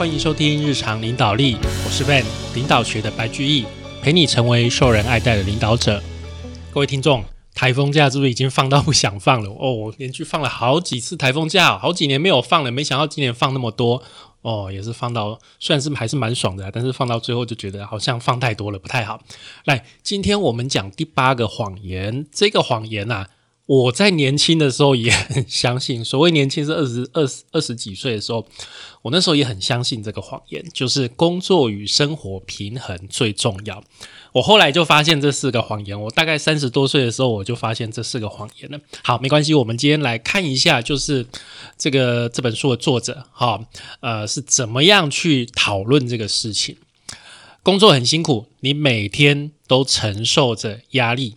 欢迎收听日常领导力，我是 Ben，领导学的白居易，陪你成为受人爱戴的领导者。各位听众，台风假是不是已经放到不想放了？哦，连续放了好几次台风假，好几年没有放了，没想到今年放那么多哦，也是放到，虽然是还是蛮爽的，但是放到最后就觉得好像放太多了，不太好。来，今天我们讲第八个谎言，这个谎言呐。我在年轻的时候也很相信，所谓年轻是二十二十二十几岁的时候，我那时候也很相信这个谎言，就是工作与生活平衡最重要。我后来就发现这四个谎言，我大概三十多岁的时候我就发现这四个谎言了。好，没关系，我们今天来看一下，就是这个这本书的作者哈，呃，是怎么样去讨论这个事情。工作很辛苦，你每天都承受着压力。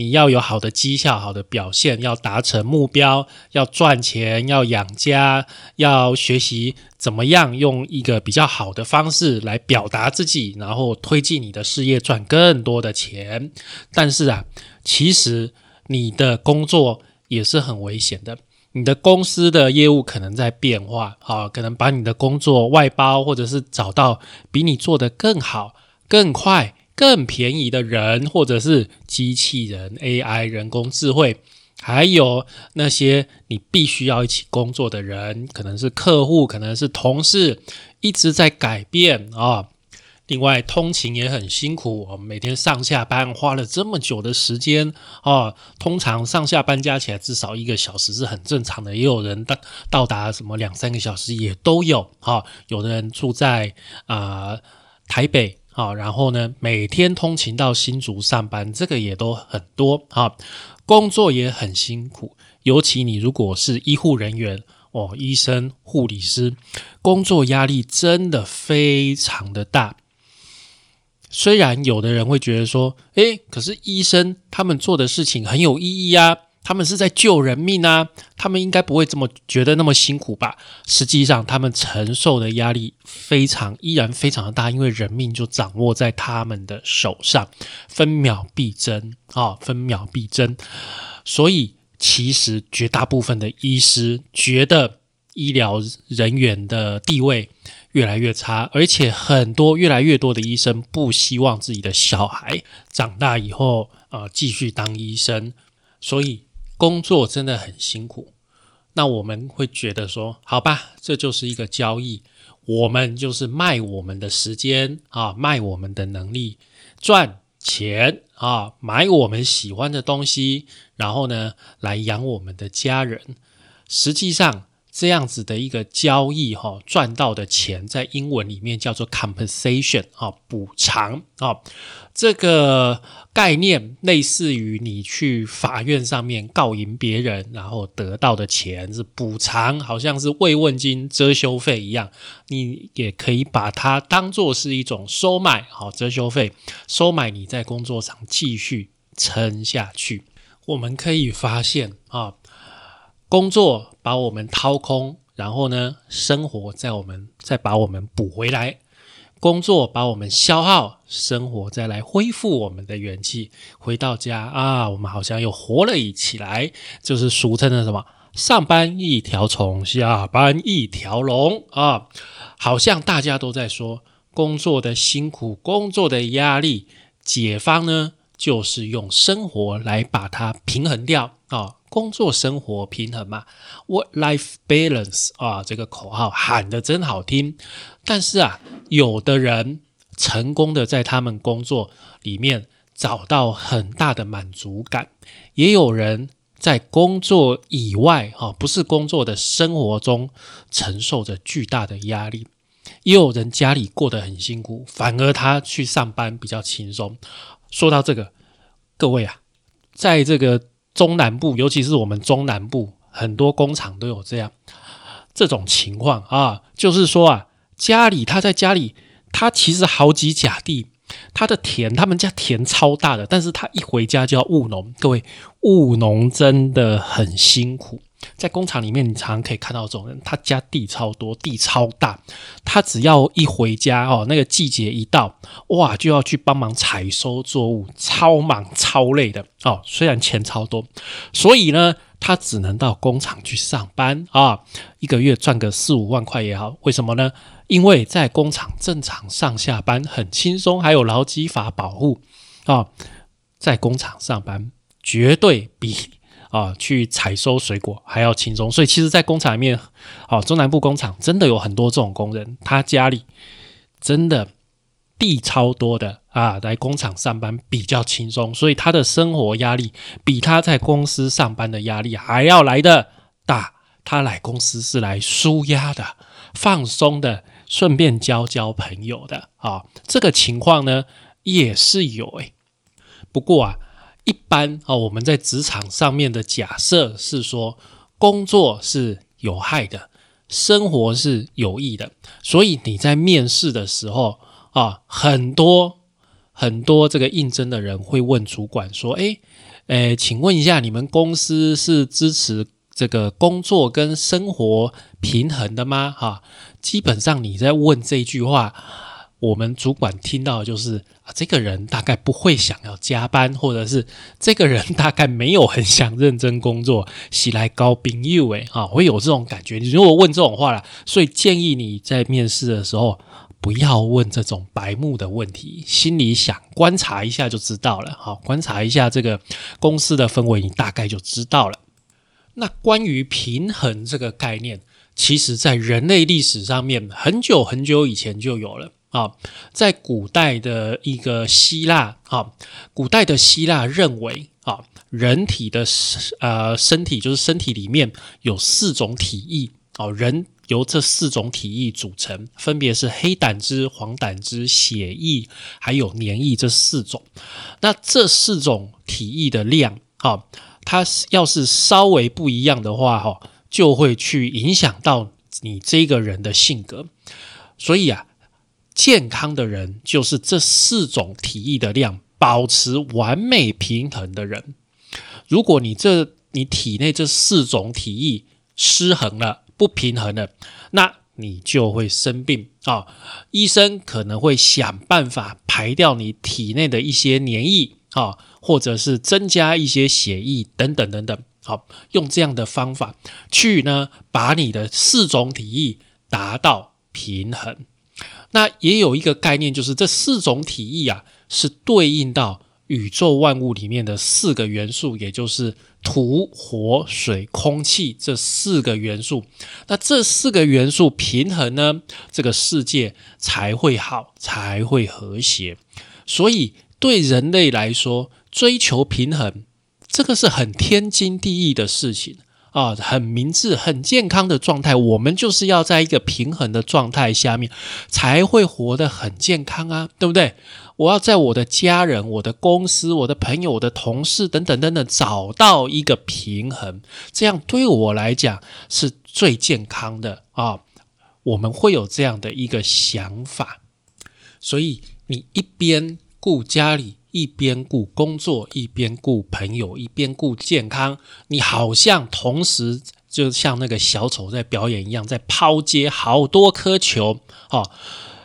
你要有好的绩效、好的表现，要达成目标，要赚钱，要养家，要学习怎么样用一个比较好的方式来表达自己，然后推进你的事业，赚更多的钱。但是啊，其实你的工作也是很危险的。你的公司的业务可能在变化，啊，可能把你的工作外包，或者是找到比你做的更好、更快。更便宜的人，或者是机器人、AI、人工智慧，还有那些你必须要一起工作的人，可能是客户，可能是同事，一直在改变啊。另外，通勤也很辛苦，我们每天上下班花了这么久的时间啊。通常上下班加起来至少一个小时是很正常的，也有人到到达什么两三个小时也都有啊。有的人住在啊台北。好，然后呢，每天通勤到新竹上班，这个也都很多啊，工作也很辛苦，尤其你如果是医护人员哦，医生、护理师，工作压力真的非常的大。虽然有的人会觉得说，诶，可是医生他们做的事情很有意义啊。他们是在救人命啊，他们应该不会这么觉得那么辛苦吧？实际上，他们承受的压力非常依然非常的大，因为人命就掌握在他们的手上，分秒必争啊，分秒必争。所以，其实绝大部分的医师觉得医疗人员的地位越来越差，而且很多越来越多的医生不希望自己的小孩长大以后呃继续当医生，所以。工作真的很辛苦，那我们会觉得说，好吧，这就是一个交易，我们就是卖我们的时间啊，卖我们的能力，赚钱啊，买我们喜欢的东西，然后呢，来养我们的家人。实际上。这样子的一个交易，哈，赚到的钱在英文里面叫做 compensation，啊，补偿，啊，这个概念类似于你去法院上面告赢别人，然后得到的钱是补偿，好像是慰问金、遮羞费一样，你也可以把它当做是一种收买，好，遮羞费，收买你在工作上继续撑下去。我们可以发现，啊。工作把我们掏空，然后呢，生活在我们再把我们补回来。工作把我们消耗，生活再来恢复我们的元气。回到家啊，我们好像又活了一起来，就是俗称的什么？上班一条虫，下班一条龙啊！好像大家都在说工作的辛苦，工作的压力。解方呢，就是用生活来把它平衡掉啊。工作生活平衡嘛，work-life balance 啊，这个口号喊的真好听。但是啊，有的人成功的在他们工作里面找到很大的满足感，也有人在工作以外啊，不是工作的生活中承受着巨大的压力。也有人家里过得很辛苦，反而他去上班比较轻松。说到这个，各位啊，在这个。中南部，尤其是我们中南部，很多工厂都有这样这种情况啊，就是说啊，家里他在家里，他其实好几甲地，他的田，他们家田超大的，但是他一回家就要务农，各位务农真的很辛苦。在工厂里面，你常常可以看到这种人，他家地超多，地超大，他只要一回家哦，那个季节一到，哇，就要去帮忙采收作物，超忙超累的哦。虽然钱超多，所以呢，他只能到工厂去上班啊，一个月赚个四五万块也好。为什么呢？因为在工厂正常上下班很轻松，还有劳基法保护啊，在工厂上班绝对比啊去采收水果还要轻松。所以其实，在工厂里面，哦，中南部工厂真的有很多这种工人，他家里真的。地超多的啊，来工厂上班比较轻松，所以他的生活压力比他在公司上班的压力还要来的大。他来公司是来舒压的、放松的，顺便交交朋友的啊。这个情况呢也是有诶。不过啊，一般啊，我们在职场上面的假设是说，工作是有害的，生活是有益的，所以你在面试的时候。啊，很多很多这个应征的人会问主管说：“哎，诶，请问一下，你们公司是支持这个工作跟生活平衡的吗？”哈，基本上你在问这句话，我们主管听到的就是啊，这个人大概不会想要加班，或者是这个人大概没有很想认真工作，喜来高兵友诶，啊，会有这种感觉。你如果问这种话了，所以建议你在面试的时候。不要问这种白目的问题，心里想观察一下就知道了。好，观察一下这个公司的氛围，你大概就知道了。那关于平衡这个概念，其实在人类历史上面很久很久以前就有了啊。在古代的一个希腊啊，古代的希腊认为啊，人体的呃身体就是身体里面有四种体液哦，人。由这四种体液组成，分别是黑胆汁、黄胆汁、血液，还有黏液这四种。那这四种体液的量，哈，它要是稍微不一样的话，哈，就会去影响到你这个人的性格。所以啊，健康的人就是这四种体液的量保持完美平衡的人。如果你这你体内这四种体液失衡了，不平衡了，那你就会生病啊！医生可能会想办法排掉你体内的一些黏液啊，或者是增加一些血液等等等等。好，用这样的方法去呢，把你的四种体液达到平衡。那也有一个概念，就是这四种体意啊，是对应到。宇宙万物里面的四个元素，也就是土、火、水、空气这四个元素。那这四个元素平衡呢，这个世界才会好，才会和谐。所以对人类来说，追求平衡，这个是很天经地义的事情啊，很明智、很健康的状态。我们就是要在一个平衡的状态下面，才会活得很健康啊，对不对？我要在我的家人、我的公司、我的朋友、我的同事等等等等找到一个平衡，这样对我来讲是最健康的啊！我们会有这样的一个想法，所以你一边顾家里，一边顾工作，一边顾朋友，一边顾健康，你好像同时就像那个小丑在表演一样，在抛接好多颗球哦！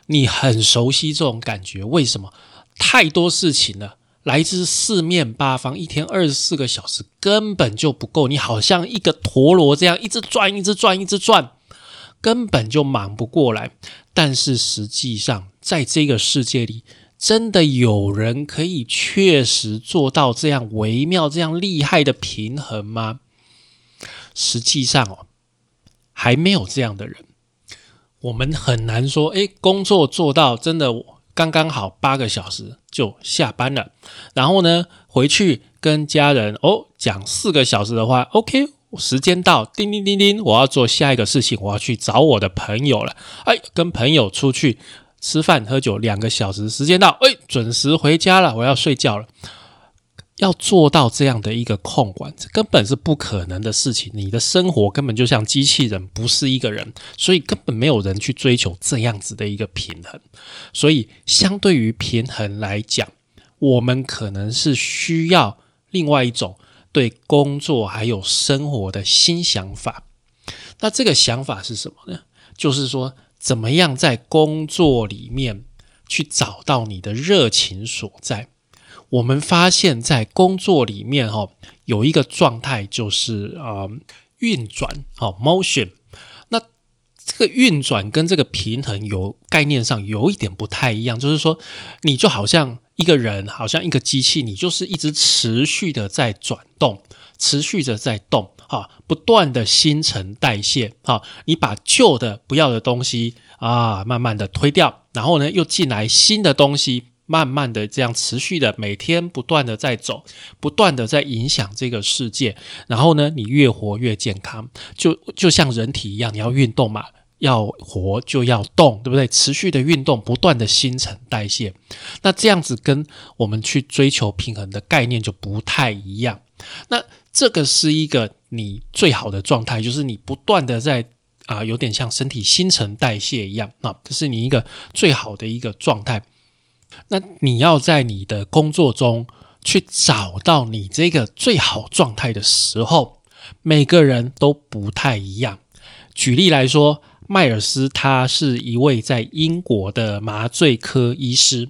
你很熟悉这种感觉，为什么？太多事情了，来自四面八方，一天二十四个小时根本就不够。你好像一个陀螺这样，一直转，一直转，一直转，根本就忙不过来。但是实际上，在这个世界里，真的有人可以确实做到这样微妙、这样厉害的平衡吗？实际上哦，还没有这样的人。我们很难说，诶，工作做到真的刚刚好八个小时就下班了，然后呢回去跟家人哦讲四个小时的话，OK，时间到，叮叮叮叮，我要做下一个事情，我要去找我的朋友了，哎，跟朋友出去吃饭喝酒两个小时，时间到，哎，准时回家了，我要睡觉了。要做到这样的一个控管，这根本是不可能的事情。你的生活根本就像机器人，不是一个人，所以根本没有人去追求这样子的一个平衡。所以，相对于平衡来讲，我们可能是需要另外一种对工作还有生活的新想法。那这个想法是什么呢？就是说，怎么样在工作里面去找到你的热情所在。我们发现，在工作里面哈，有一个状态就是啊运转，好 motion。那这个运转跟这个平衡有概念上有一点不太一样，就是说，你就好像一个人，好像一个机器，你就是一直持续的在转动，持续的在动，啊，不断的新陈代谢，啊，你把旧的不要的东西啊，慢慢的推掉，然后呢，又进来新的东西。慢慢的，这样持续的，每天不断的在走，不断的在影响这个世界。然后呢，你越活越健康，就就像人体一样，你要运动嘛，要活就要动，对不对？持续的运动，不断的新陈代谢。那这样子跟我们去追求平衡的概念就不太一样。那这个是一个你最好的状态，就是你不断的在啊，有点像身体新陈代谢一样啊，这是你一个最好的一个状态。那你要在你的工作中去找到你这个最好状态的时候，每个人都不太一样。举例来说，迈尔斯他是一位在英国的麻醉科医师，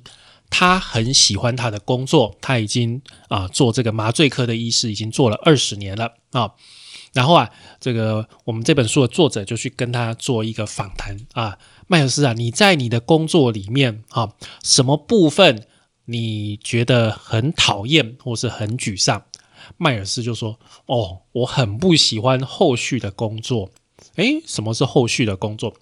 他很喜欢他的工作，他已经啊做这个麻醉科的医师已经做了二十年了啊。然后啊，这个我们这本书的作者就去跟他做一个访谈啊。迈尔斯啊，你在你的工作里面啊，什么部分你觉得很讨厌或是很沮丧？迈尔斯就说：“哦，我很不喜欢后续的工作。诶，什么是后续的工作？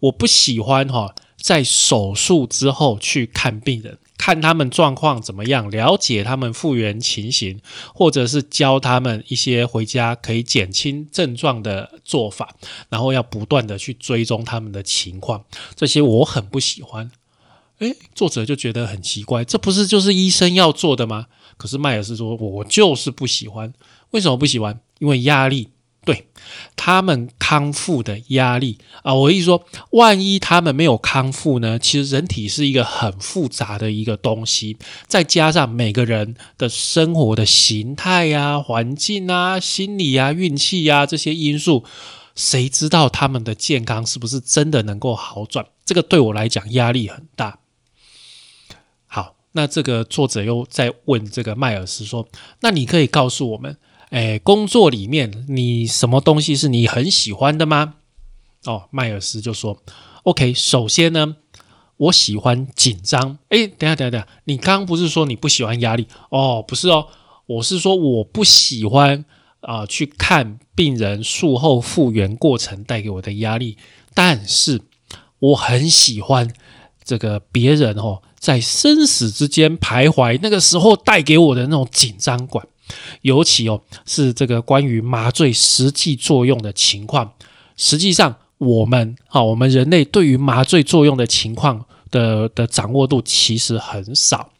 我不喜欢哈，在手术之后去看病人。”看他们状况怎么样，了解他们复原情形，或者是教他们一些回家可以减轻症状的做法，然后要不断的去追踪他们的情况，这些我很不喜欢。诶，作者就觉得很奇怪，这不是就是医生要做的吗？可是迈尔斯说，我就是不喜欢。为什么不喜欢？因为压力。对他们康复的压力啊，我意思说，万一他们没有康复呢？其实人体是一个很复杂的一个东西，再加上每个人的生活的形态呀、环境啊、心理啊、运气呀这些因素，谁知道他们的健康是不是真的能够好转？这个对我来讲压力很大。好，那这个作者又在问这个迈尔斯说：“那你可以告诉我们？”哎，工作里面你什么东西是你很喜欢的吗？哦，迈尔斯就说：“OK，首先呢，我喜欢紧张。哎，等下等下等下，你刚刚不是说你不喜欢压力？哦，不是哦，我是说我不喜欢啊，去看病人术后复原过程带给我的压力。但是我很喜欢这个别人哦，在生死之间徘徊，那个时候带给我的那种紧张感。”尤其哦，是这个关于麻醉实际作用的情况。实际上，我们啊，我们人类对于麻醉作用的情况的的掌握度其实很少。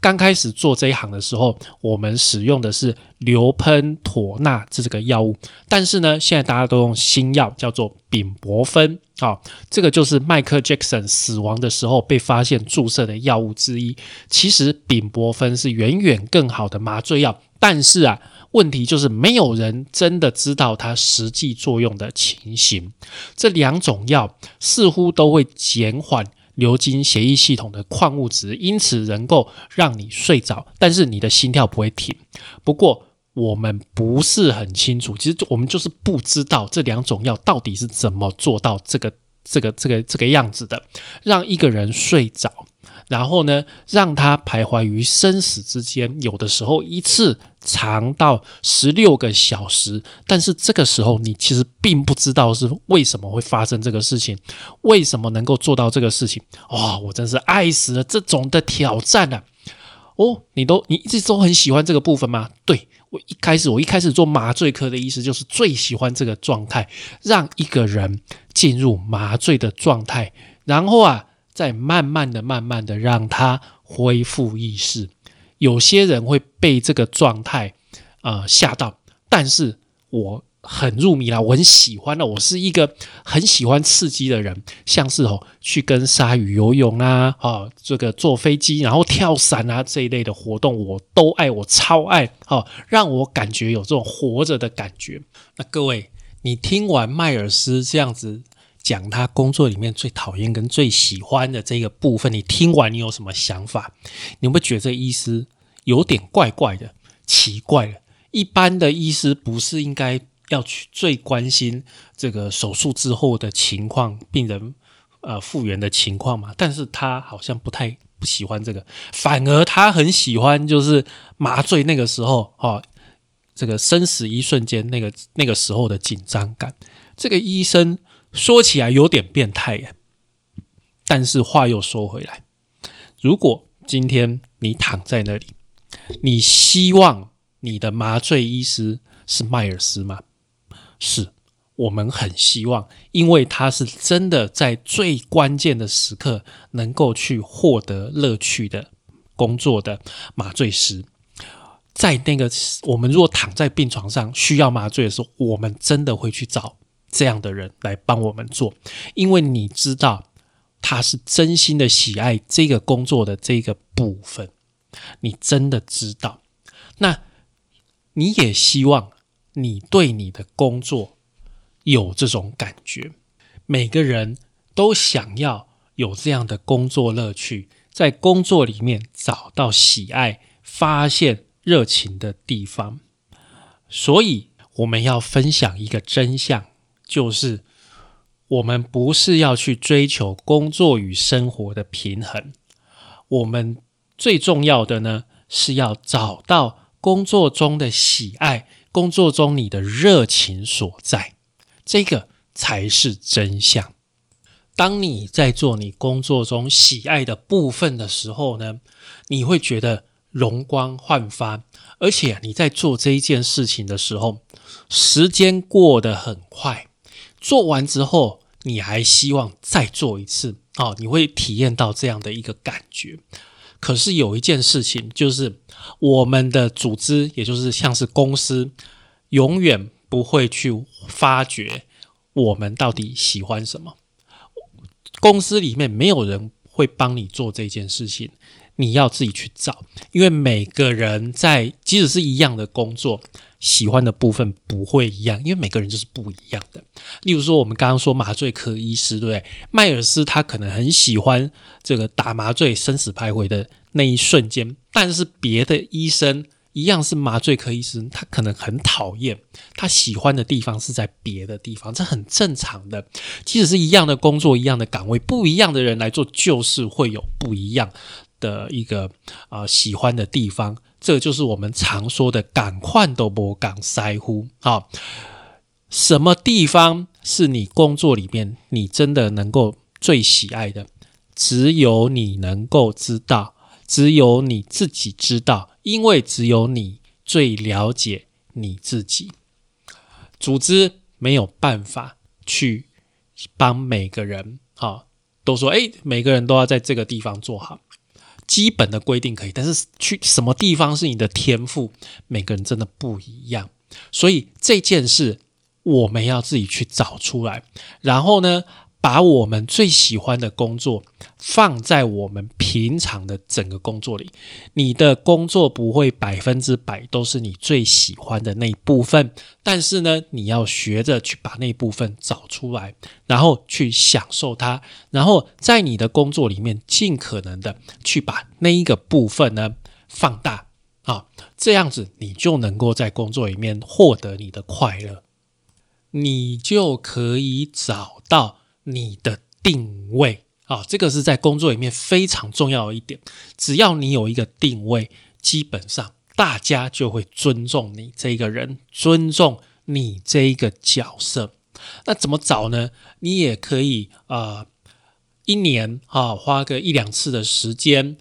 刚开始做这一行的时候，我们使用的是硫喷妥钠这个药物，但是呢，现在大家都用新药，叫做丙泊酚。好，这个就是迈克·杰克逊死亡的时候被发现注射的药物之一。其实，丙泊酚是远远更好的麻醉药。但是啊，问题就是没有人真的知道它实际作用的情形。这两种药似乎都会减缓流经血液系统的矿物质，因此能够让你睡着，但是你的心跳不会停。不过我们不是很清楚，其实我们就是不知道这两种药到底是怎么做到这个、这个、这个、这个样子的，让一个人睡着。然后呢，让他徘徊于生死之间，有的时候一次长到十六个小时。但是这个时候，你其实并不知道是为什么会发生这个事情，为什么能够做到这个事情。哇，我真是爱死了这种的挑战啊！哦，你都你一直都很喜欢这个部分吗？对我一开始，我一开始做麻醉科的医师，就是最喜欢这个状态，让一个人进入麻醉的状态，然后啊。再慢慢的、慢慢的让他恢复意识。有些人会被这个状态啊吓到，但是我很入迷啦，我很喜欢的。我是一个很喜欢刺激的人，像是哦去跟鲨鱼游泳啊，哦这个坐飞机然后跳伞啊这一类的活动，我都爱，我超爱哦，让我感觉有这种活着的感觉。那各位，你听完迈尔斯这样子。讲他工作里面最讨厌跟最喜欢的这个部分，你听完你有什么想法？你会不会觉得这医师有点怪怪的，奇怪了。一般的医师不是应该要去最关心这个手术之后的情况，病人呃复原的情况嘛？但是他好像不太不喜欢这个，反而他很喜欢就是麻醉那个时候哦，这个生死一瞬间那个那个时候的紧张感。这个医生说起来有点变态呀，但是话又说回来，如果今天你躺在那里，你希望。你的麻醉医师是迈尔斯吗？是，我们很希望，因为他是真的在最关键的时刻能够去获得乐趣的工作的麻醉师。在那个我们如果躺在病床上需要麻醉的时候，我们真的会去找这样的人来帮我们做，因为你知道他是真心的喜爱这个工作的这个部分，你真的知道那。你也希望你对你的工作有这种感觉，每个人都想要有这样的工作乐趣，在工作里面找到喜爱、发现热情的地方。所以，我们要分享一个真相，就是我们不是要去追求工作与生活的平衡，我们最重要的呢，是要找到。工作中的喜爱，工作中你的热情所在，这个才是真相。当你在做你工作中喜爱的部分的时候呢，你会觉得容光焕发，而且你在做这一件事情的时候，时间过得很快。做完之后，你还希望再做一次哦，你会体验到这样的一个感觉。可是有一件事情，就是我们的组织，也就是像是公司，永远不会去发掘我们到底喜欢什么。公司里面没有人会帮你做这件事情，你要自己去找。因为每个人在，即使是一样的工作。喜欢的部分不会一样，因为每个人就是不一样的。例如说，我们刚刚说麻醉科医师，对不对？迈尔斯他可能很喜欢这个打麻醉、生死徘徊的那一瞬间，但是别的医生一样是麻醉科医生，他可能很讨厌，他喜欢的地方是在别的地方，这很正常的。即使是一样的工作、一样的岗位，不一样的人来做，就是会有不一样的一个啊喜欢的地方。这就是我们常说的“赶快都不赶塞乎”啊！什么地方是你工作里面你真的能够最喜爱的？只有你能够知道，只有你自己知道，因为只有你最了解你自己。组织没有办法去帮每个人，哈，都说哎，每个人都要在这个地方做好。基本的规定可以，但是去什么地方是你的天赋，每个人真的不一样。所以这件事我们要自己去找出来，然后呢？把我们最喜欢的工作放在我们平常的整个工作里，你的工作不会百分之百都是你最喜欢的那一部分，但是呢，你要学着去把那部分找出来，然后去享受它，然后在你的工作里面尽可能的去把那一个部分呢放大啊，这样子你就能够在工作里面获得你的快乐，你就可以找到。你的定位啊，这个是在工作里面非常重要的一点。只要你有一个定位，基本上大家就会尊重你这个人，尊重你这一个角色。那怎么找呢？你也可以啊，一年啊，花个一两次的时间，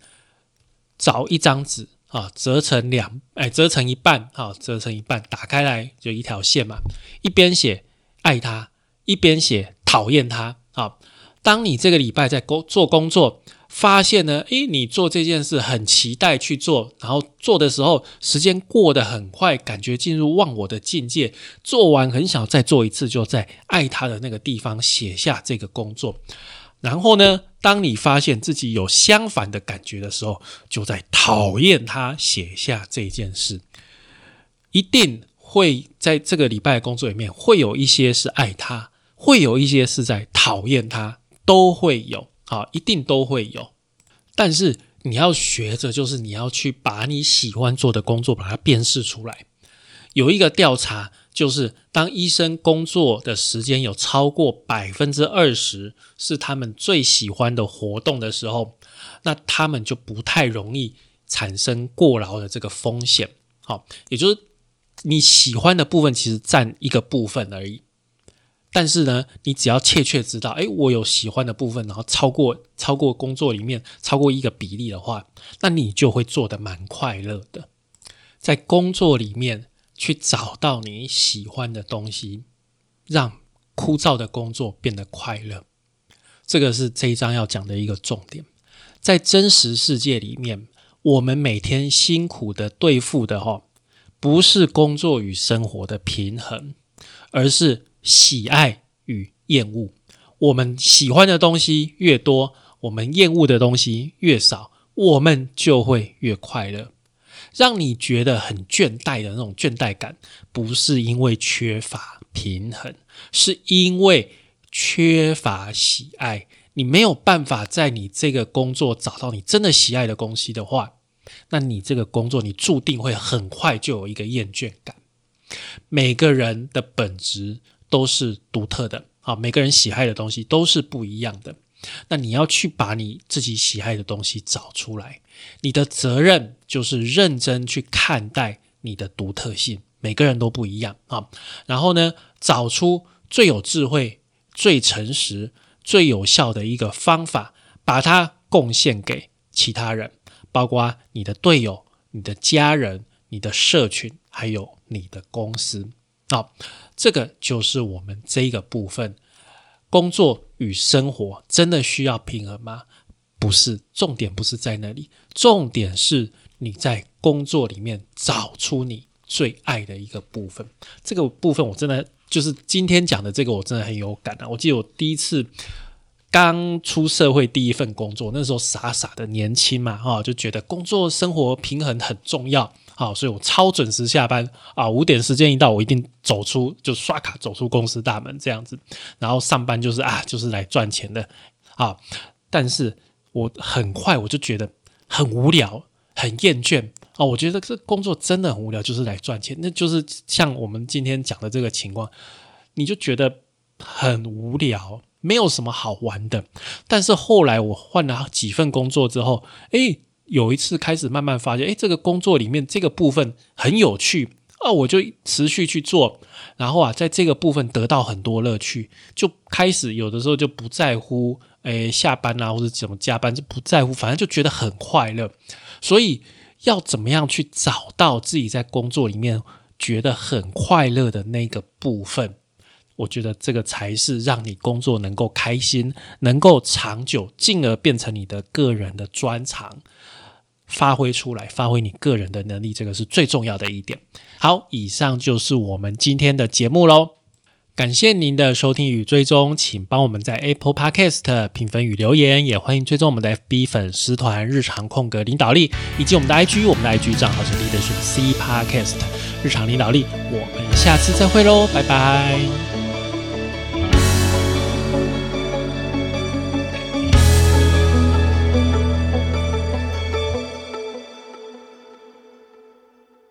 找一张纸啊，折成两哎，折成一半啊，折成一半，打开来就一条线嘛，一边写爱他，一边写。讨厌他啊！当你这个礼拜在工做工作，发现呢，诶，你做这件事很期待去做，然后做的时候时间过得很快，感觉进入忘我的境界。做完很想再做一次，就在爱他的那个地方写下这个工作。然后呢，当你发现自己有相反的感觉的时候，就在讨厌他写下这件事。一定会在这个礼拜的工作里面，会有一些是爱他。会有一些是在讨厌他，都会有，好，一定都会有。但是你要学着，就是你要去把你喜欢做的工作把它辨识出来。有一个调查，就是当医生工作的时间有超过百分之二十是他们最喜欢的活动的时候，那他们就不太容易产生过劳的这个风险。好，也就是你喜欢的部分其实占一个部分而已。但是呢，你只要切切知道，哎，我有喜欢的部分，然后超过超过工作里面超过一个比例的话，那你就会做得蛮快乐的。在工作里面去找到你喜欢的东西，让枯燥的工作变得快乐，这个是这一章要讲的一个重点。在真实世界里面，我们每天辛苦的对付的哈，不是工作与生活的平衡，而是。喜爱与厌恶，我们喜欢的东西越多，我们厌恶的东西越少，我们就会越快乐。让你觉得很倦怠的那种倦怠感，不是因为缺乏平衡，是因为缺乏喜爱。你没有办法在你这个工作找到你真的喜爱的东西的话，那你这个工作你注定会很快就有一个厌倦感。每个人的本质。都是独特的，啊，每个人喜爱的东西都是不一样的。那你要去把你自己喜爱的东西找出来，你的责任就是认真去看待你的独特性。每个人都不一样啊。然后呢，找出最有智慧、最诚实、最有效的一个方法，把它贡献给其他人，包括你的队友、你的家人、你的社群，还有你的公司。好。这个就是我们这一个部分，工作与生活真的需要平衡吗？不是，重点不是在那里，重点是你在工作里面找出你最爱的一个部分。这个部分我真的就是今天讲的这个，我真的很有感啊！我记得我第一次刚出社会第一份工作，那时候傻傻的年轻嘛，哈，就觉得工作生活平衡很重要。好，所以我超准时下班啊，五点时间一到，我一定走出就刷卡走出公司大门这样子，然后上班就是啊，就是来赚钱的啊。但是我很快我就觉得很无聊，很厌倦啊。我觉得这工作真的很无聊，就是来赚钱，那就是像我们今天讲的这个情况，你就觉得很无聊，没有什么好玩的。但是后来我换了几份工作之后，诶。有一次开始慢慢发现，哎，这个工作里面这个部分很有趣啊，我就持续去做，然后啊，在这个部分得到很多乐趣，就开始有的时候就不在乎，哎，下班啊或者怎么加班就不在乎，反正就觉得很快乐。所以要怎么样去找到自己在工作里面觉得很快乐的那个部分？我觉得这个才是让你工作能够开心、能够长久，进而变成你的个人的专长。发挥出来，发挥你个人的能力，这个是最重要的一点。好，以上就是我们今天的节目喽。感谢您的收听与追踪，请帮我们在 Apple Podcast 评分与留言，也欢迎追踪我们的 FB 粉丝团“日常空格领导力”以及我们的 IG，我们的 IG 账号是 Leadership C Podcast 日常领导力。我们下次再会喽，拜拜。